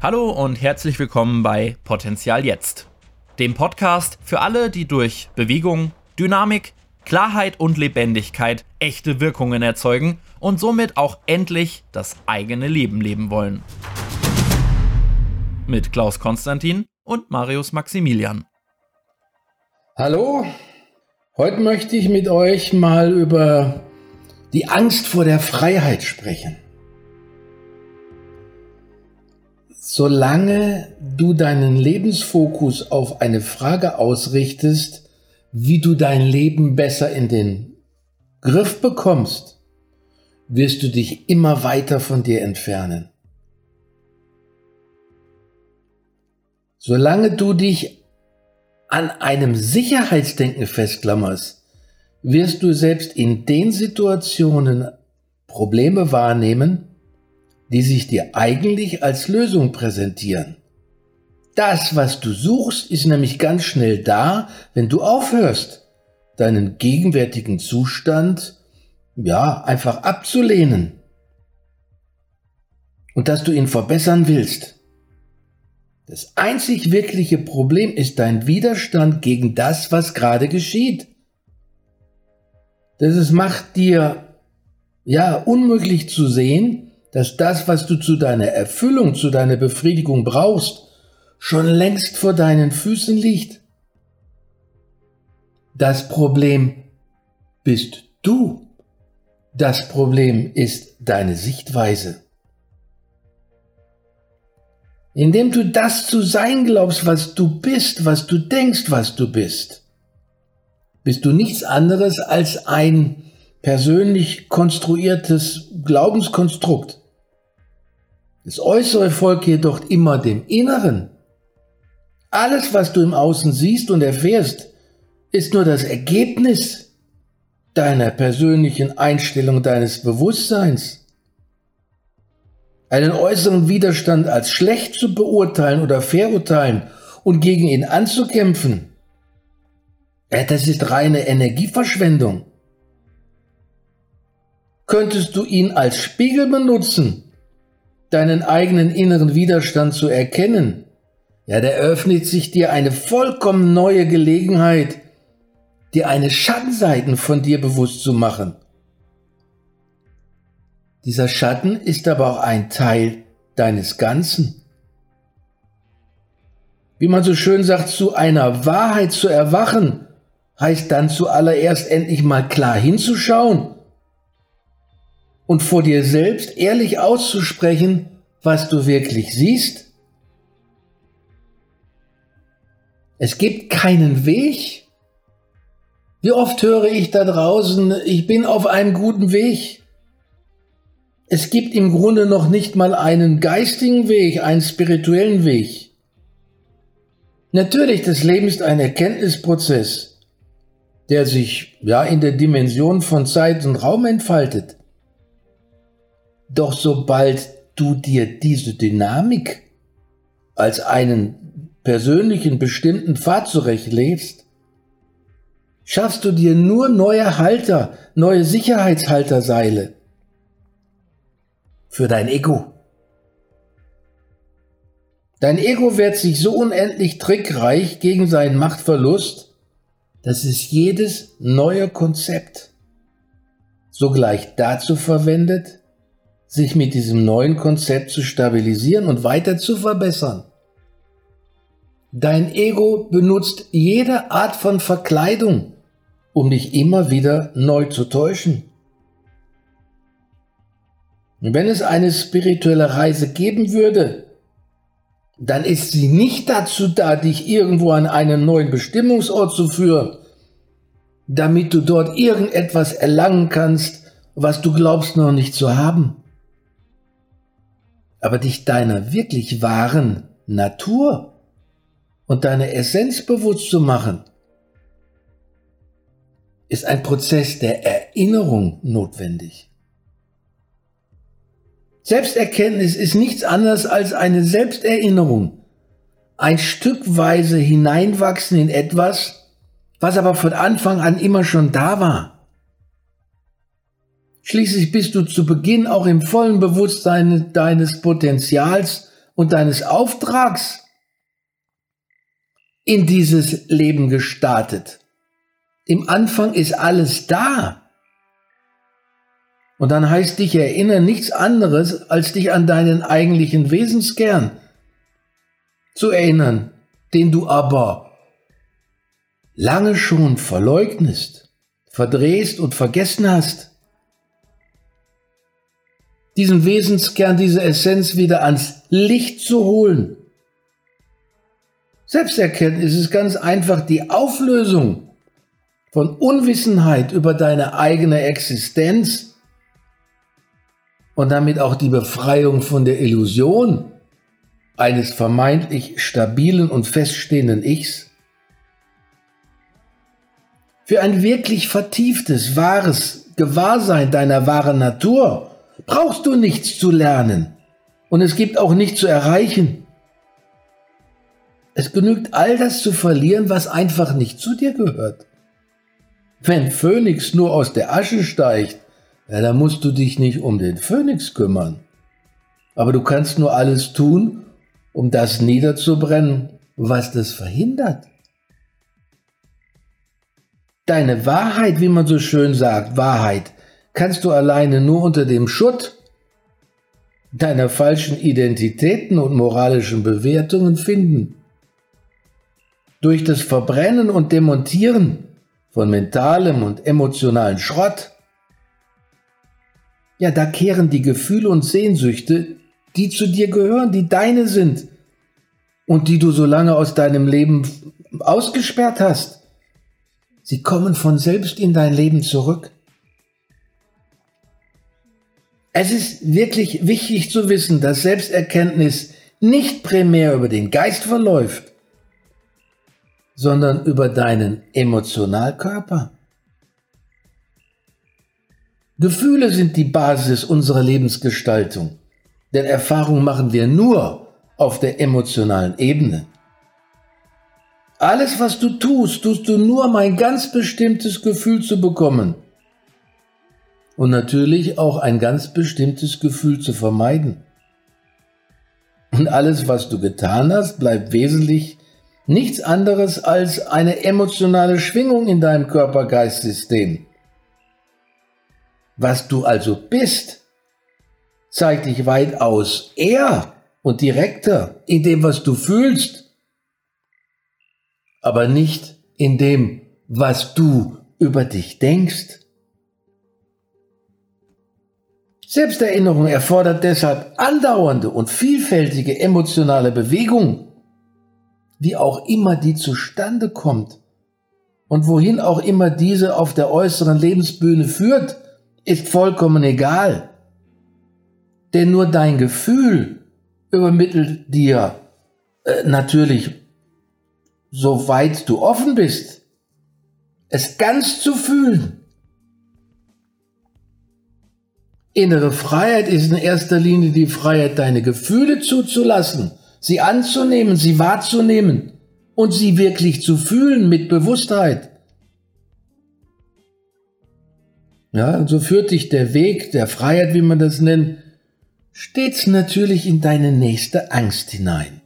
Hallo und herzlich willkommen bei Potenzial Jetzt, dem Podcast für alle, die durch Bewegung, Dynamik, Klarheit und Lebendigkeit echte Wirkungen erzeugen und somit auch endlich das eigene Leben leben wollen. Mit Klaus Konstantin und Marius Maximilian. Hallo, heute möchte ich mit euch mal über die Angst vor der Freiheit sprechen. Solange du deinen Lebensfokus auf eine Frage ausrichtest, wie du dein Leben besser in den Griff bekommst, wirst du dich immer weiter von dir entfernen. Solange du dich an einem Sicherheitsdenken festklammerst, wirst du selbst in den Situationen Probleme wahrnehmen, die sich dir eigentlich als Lösung präsentieren. Das, was du suchst, ist nämlich ganz schnell da, wenn du aufhörst, deinen gegenwärtigen Zustand, ja, einfach abzulehnen. Und dass du ihn verbessern willst. Das einzig wirkliche Problem ist dein Widerstand gegen das, was gerade geschieht. Das macht dir, ja, unmöglich zu sehen, dass das, was du zu deiner Erfüllung, zu deiner Befriedigung brauchst, schon längst vor deinen Füßen liegt. Das Problem bist du. Das Problem ist deine Sichtweise. Indem du das zu sein glaubst, was du bist, was du denkst, was du bist, bist du nichts anderes als ein persönlich konstruiertes Glaubenskonstrukt. Das Äußere folgt jedoch immer dem Inneren. Alles, was du im Außen siehst und erfährst, ist nur das Ergebnis deiner persönlichen Einstellung, deines Bewusstseins. Einen äußeren Widerstand als schlecht zu beurteilen oder verurteilen und gegen ihn anzukämpfen, das ist reine Energieverschwendung könntest du ihn als Spiegel benutzen, deinen eigenen inneren Widerstand zu erkennen. Ja, da öffnet sich dir eine vollkommen neue Gelegenheit, dir eine Schattenseiten von dir bewusst zu machen. Dieser Schatten ist aber auch ein Teil deines Ganzen. Wie man so schön sagt, zu einer Wahrheit zu erwachen, heißt dann zuallererst endlich mal klar hinzuschauen und vor dir selbst ehrlich auszusprechen, was du wirklich siehst? Es gibt keinen Weg. Wie oft höre ich da draußen, ich bin auf einem guten Weg. Es gibt im Grunde noch nicht mal einen geistigen Weg, einen spirituellen Weg. Natürlich, das Leben ist ein Erkenntnisprozess, der sich ja in der Dimension von Zeit und Raum entfaltet. Doch sobald du dir diese Dynamik als einen persönlichen bestimmten Pfad zurechtlegst, schaffst du dir nur neue Halter, neue Sicherheitshalterseile für dein Ego. Dein Ego wehrt sich so unendlich trickreich gegen seinen Machtverlust, dass es jedes neue Konzept sogleich dazu verwendet, sich mit diesem neuen Konzept zu stabilisieren und weiter zu verbessern. Dein Ego benutzt jede Art von Verkleidung, um dich immer wieder neu zu täuschen. wenn es eine spirituelle Reise geben würde, dann ist sie nicht dazu da, dich irgendwo an einen neuen Bestimmungsort zu führen, damit du dort irgendetwas erlangen kannst, was du glaubst noch nicht zu haben aber dich deiner wirklich wahren Natur und deiner Essenz bewusst zu machen, ist ein Prozess der Erinnerung notwendig. Selbsterkenntnis ist nichts anderes als eine Selbsterinnerung, ein Stückweise hineinwachsen in etwas, was aber von Anfang an immer schon da war. Schließlich bist du zu Beginn auch im vollen Bewusstsein deines Potenzials und deines Auftrags in dieses Leben gestartet. Im Anfang ist alles da. Und dann heißt dich erinnern nichts anderes, als dich an deinen eigentlichen Wesenskern zu erinnern, den du aber lange schon verleugnest, verdrehst und vergessen hast. Diesen Wesenskern, diese Essenz wieder ans Licht zu holen. Selbsterkenntnis ist ganz einfach die Auflösung von Unwissenheit über deine eigene Existenz und damit auch die Befreiung von der Illusion eines vermeintlich stabilen und feststehenden Ichs. Für ein wirklich vertieftes, wahres Gewahrsein deiner wahren Natur brauchst du nichts zu lernen und es gibt auch nichts zu erreichen. Es genügt all das zu verlieren, was einfach nicht zu dir gehört. Wenn Phönix nur aus der Asche steigt, ja, dann musst du dich nicht um den Phönix kümmern. Aber du kannst nur alles tun, um das niederzubrennen, was das verhindert. Deine Wahrheit, wie man so schön sagt, Wahrheit, kannst du alleine nur unter dem Schutt deiner falschen Identitäten und moralischen Bewertungen finden. Durch das Verbrennen und Demontieren von mentalem und emotionalen Schrott ja, da kehren die Gefühle und Sehnsüchte, die zu dir gehören, die deine sind und die du so lange aus deinem Leben ausgesperrt hast. Sie kommen von selbst in dein Leben zurück. Es ist wirklich wichtig zu wissen, dass Selbsterkenntnis nicht primär über den Geist verläuft, sondern über deinen Emotionalkörper. Gefühle sind die Basis unserer Lebensgestaltung, denn Erfahrung machen wir nur auf der emotionalen Ebene. Alles, was du tust, tust du nur, um ein ganz bestimmtes Gefühl zu bekommen. Und natürlich auch ein ganz bestimmtes Gefühl zu vermeiden. Und alles, was du getan hast, bleibt wesentlich nichts anderes als eine emotionale Schwingung in deinem Körper-Geist-System. Was du also bist, zeigt dich weitaus eher und direkter in dem, was du fühlst, aber nicht in dem, was du über dich denkst. Selbsterinnerung erfordert deshalb andauernde und vielfältige emotionale Bewegung, wie auch immer die zustande kommt und wohin auch immer diese auf der äußeren Lebensbühne führt, ist vollkommen egal. Denn nur dein Gefühl übermittelt dir äh, natürlich, soweit du offen bist, es ganz zu fühlen. Innere Freiheit ist in erster Linie die Freiheit, deine Gefühle zuzulassen, sie anzunehmen, sie wahrzunehmen und sie wirklich zu fühlen mit Bewusstheit. Ja, und so führt dich der Weg der Freiheit, wie man das nennt, stets natürlich in deine nächste Angst hinein.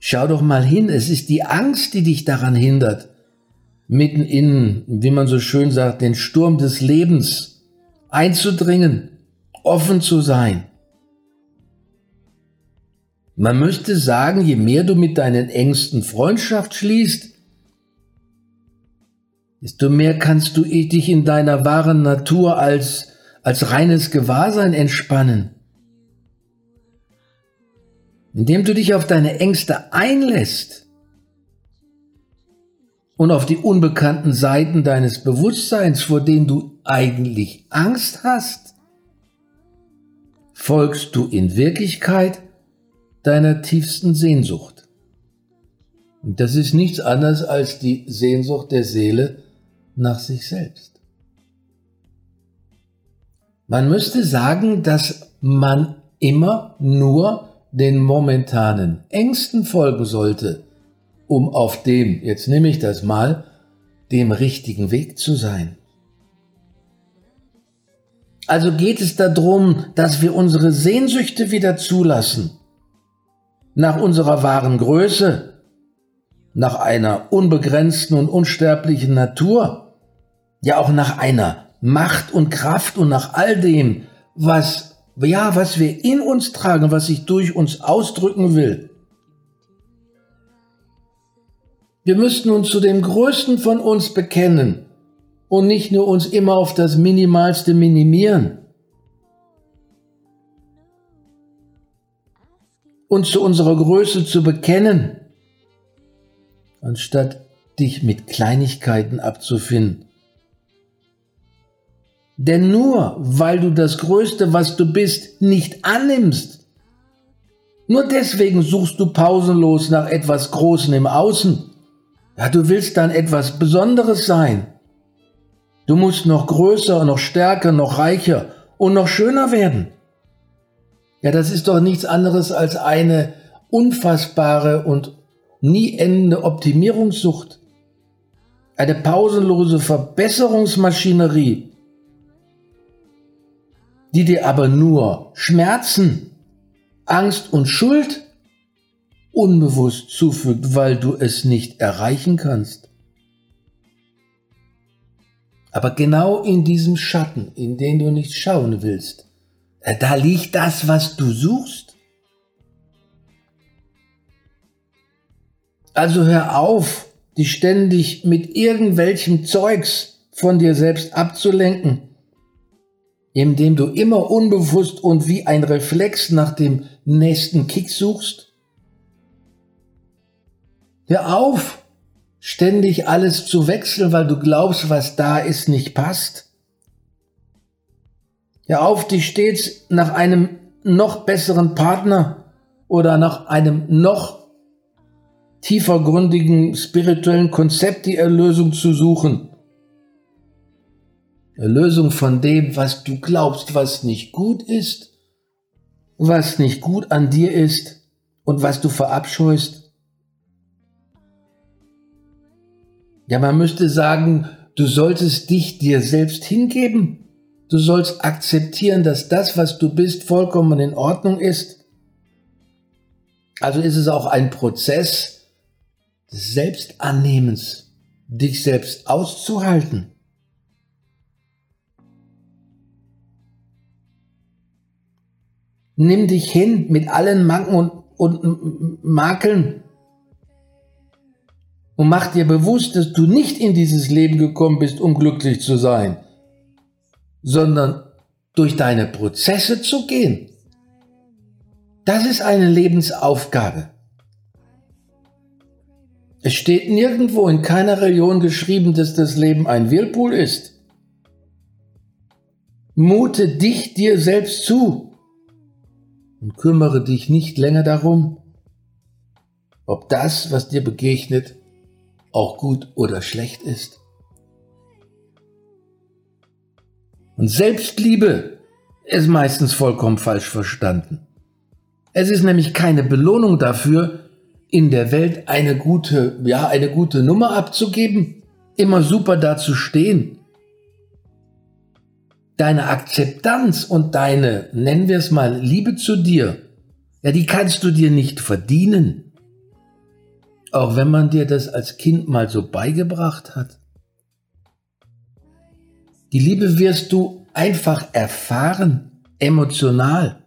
Schau doch mal hin, es ist die Angst, die dich daran hindert, mitten in, wie man so schön sagt, den Sturm des Lebens einzudringen, offen zu sein. Man müsste sagen, je mehr du mit deinen Ängsten Freundschaft schließt, desto mehr kannst du dich in deiner wahren Natur als, als reines Gewahrsein entspannen. Indem du dich auf deine Ängste einlässt und auf die unbekannten Seiten deines Bewusstseins, vor denen du eigentlich Angst hast, folgst du in Wirklichkeit deiner tiefsten Sehnsucht. Und das ist nichts anderes als die Sehnsucht der Seele nach sich selbst. Man müsste sagen, dass man immer nur den momentanen Ängsten folgen sollte, um auf dem, jetzt nehme ich das mal, dem richtigen Weg zu sein. Also geht es darum, dass wir unsere Sehnsüchte wieder zulassen. Nach unserer wahren Größe, nach einer unbegrenzten und unsterblichen Natur, ja auch nach einer Macht und Kraft und nach all dem, was, ja, was wir in uns tragen, was sich durch uns ausdrücken will. Wir müssten uns zu dem Größten von uns bekennen und nicht nur uns immer auf das Minimalste minimieren. Uns zu unserer Größe zu bekennen, anstatt dich mit Kleinigkeiten abzufinden. Denn nur weil du das Größte, was du bist, nicht annimmst, nur deswegen suchst du pausenlos nach etwas Großem im Außen. Ja, du willst dann etwas Besonderes sein. Du musst noch größer, noch stärker, noch reicher und noch schöner werden. Ja, das ist doch nichts anderes als eine unfassbare und nie endende Optimierungssucht. Eine pausenlose Verbesserungsmaschinerie, die dir aber nur Schmerzen, Angst und Schuld unbewusst zufügt, weil du es nicht erreichen kannst. Aber genau in diesem Schatten, in den du nicht schauen willst, äh, da liegt das, was du suchst. Also hör auf, dich ständig mit irgendwelchem Zeugs von dir selbst abzulenken, indem du immer unbewusst und wie ein Reflex nach dem nächsten Kick suchst. Hör auf, ständig alles zu wechseln, weil du glaubst, was da ist, nicht passt. Ja, auf dich stets nach einem noch besseren Partner oder nach einem noch tiefergründigen spirituellen Konzept die Erlösung zu suchen. Erlösung von dem, was du glaubst, was nicht gut ist, was nicht gut an dir ist und was du verabscheust. Ja, man müsste sagen, du solltest dich dir selbst hingeben. Du sollst akzeptieren, dass das, was du bist, vollkommen in Ordnung ist. Also ist es auch ein Prozess des Selbstannehmens, dich selbst auszuhalten. Nimm dich hin mit allen Manken und, und Makeln und mach dir bewusst, dass du nicht in dieses Leben gekommen bist, um glücklich zu sein, sondern durch deine Prozesse zu gehen. Das ist eine Lebensaufgabe. Es steht nirgendwo in keiner Religion geschrieben, dass das Leben ein Whirlpool ist. Mute dich dir selbst zu und kümmere dich nicht länger darum, ob das, was dir begegnet, auch gut oder schlecht ist. Und Selbstliebe ist meistens vollkommen falsch verstanden. Es ist nämlich keine Belohnung dafür, in der Welt eine gute, ja, eine gute Nummer abzugeben, immer super dazustehen. Deine Akzeptanz und deine, nennen wir es mal, Liebe zu dir, ja, die kannst du dir nicht verdienen. Auch wenn man dir das als Kind mal so beigebracht hat. Die Liebe wirst du einfach erfahren, emotional,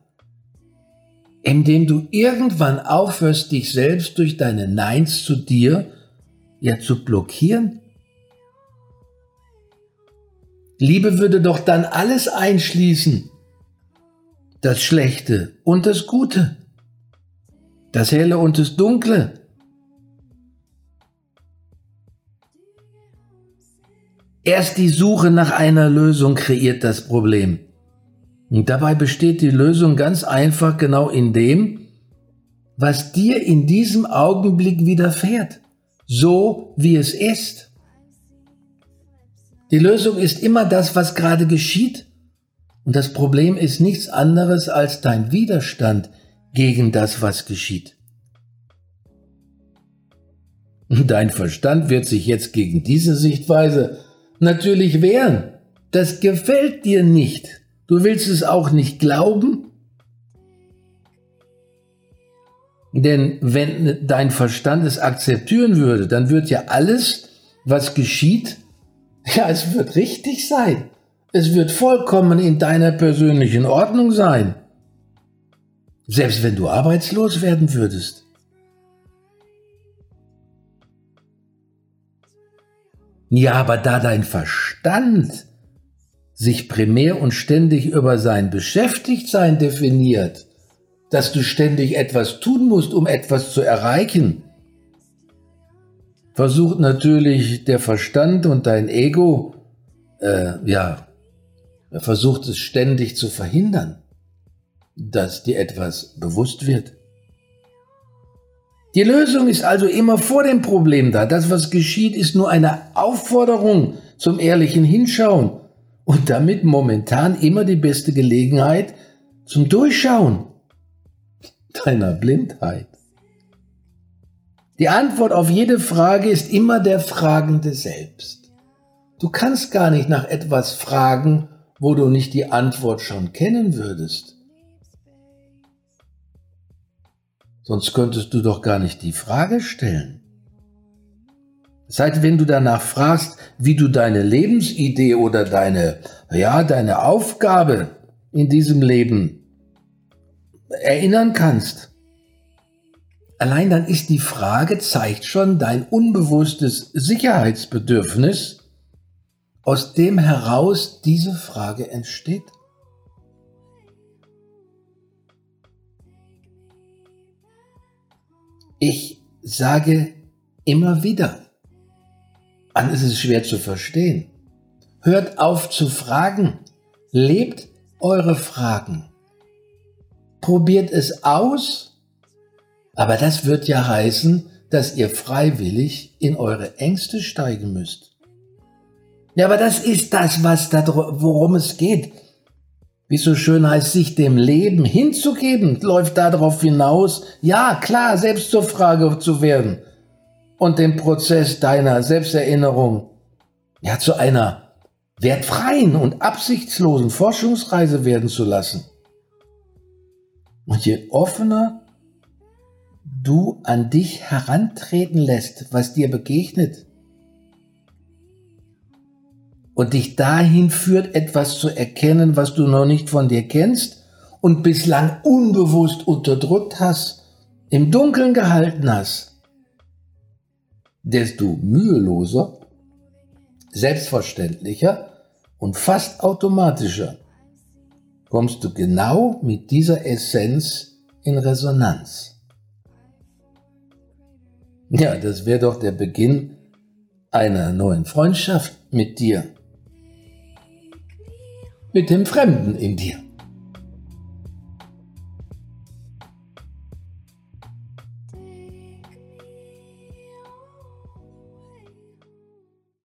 indem du irgendwann aufhörst, dich selbst durch deine Neins zu dir ja zu blockieren. Liebe würde doch dann alles einschließen. Das Schlechte und das Gute. Das Helle und das Dunkle. Erst die Suche nach einer Lösung kreiert das Problem. Und dabei besteht die Lösung ganz einfach genau in dem, was dir in diesem Augenblick widerfährt, so wie es ist. Die Lösung ist immer das, was gerade geschieht. Und das Problem ist nichts anderes als dein Widerstand gegen das, was geschieht. Dein Verstand wird sich jetzt gegen diese Sichtweise natürlich wehren. Das gefällt dir nicht. Du willst es auch nicht glauben? Denn wenn dein Verstand es akzeptieren würde, dann wird ja alles, was geschieht, ja, es wird richtig sein. Es wird vollkommen in deiner persönlichen Ordnung sein. Selbst wenn du arbeitslos werden würdest. Ja, aber da dein Verstand sich primär und ständig über sein Beschäftigtsein definiert, dass du ständig etwas tun musst, um etwas zu erreichen, versucht natürlich der Verstand und dein Ego, äh, ja, versucht es ständig zu verhindern, dass dir etwas bewusst wird. Die Lösung ist also immer vor dem Problem da. Das, was geschieht, ist nur eine Aufforderung zum ehrlichen Hinschauen und damit momentan immer die beste Gelegenheit zum Durchschauen deiner Blindheit. Die Antwort auf jede Frage ist immer der Fragende selbst. Du kannst gar nicht nach etwas fragen, wo du nicht die Antwort schon kennen würdest. Sonst könntest du doch gar nicht die Frage stellen. Seit wenn du danach fragst, wie du deine Lebensidee oder deine, ja, deine Aufgabe in diesem Leben erinnern kannst, allein dann ist die Frage, zeigt schon dein unbewusstes Sicherheitsbedürfnis, aus dem heraus diese Frage entsteht. Ich sage immer wieder, an ist es schwer zu verstehen. Hört auf zu fragen. Lebt eure Fragen. Probiert es aus. Aber das wird ja heißen, dass ihr freiwillig in eure Ängste steigen müsst. Ja, aber das ist das, was da, worum es geht wie so schön heißt, sich dem Leben hinzugeben, läuft darauf hinaus, ja klar, selbst zur Frage zu werden und den Prozess deiner Selbsterinnerung ja zu einer wertfreien und absichtslosen Forschungsreise werden zu lassen. Und je offener du an dich herantreten lässt, was dir begegnet, und dich dahin führt, etwas zu erkennen, was du noch nicht von dir kennst und bislang unbewusst unterdrückt hast, im Dunkeln gehalten hast, desto müheloser, selbstverständlicher und fast automatischer kommst du genau mit dieser Essenz in Resonanz. Ja, das wäre doch der Beginn einer neuen Freundschaft mit dir mit dem Fremden in dir.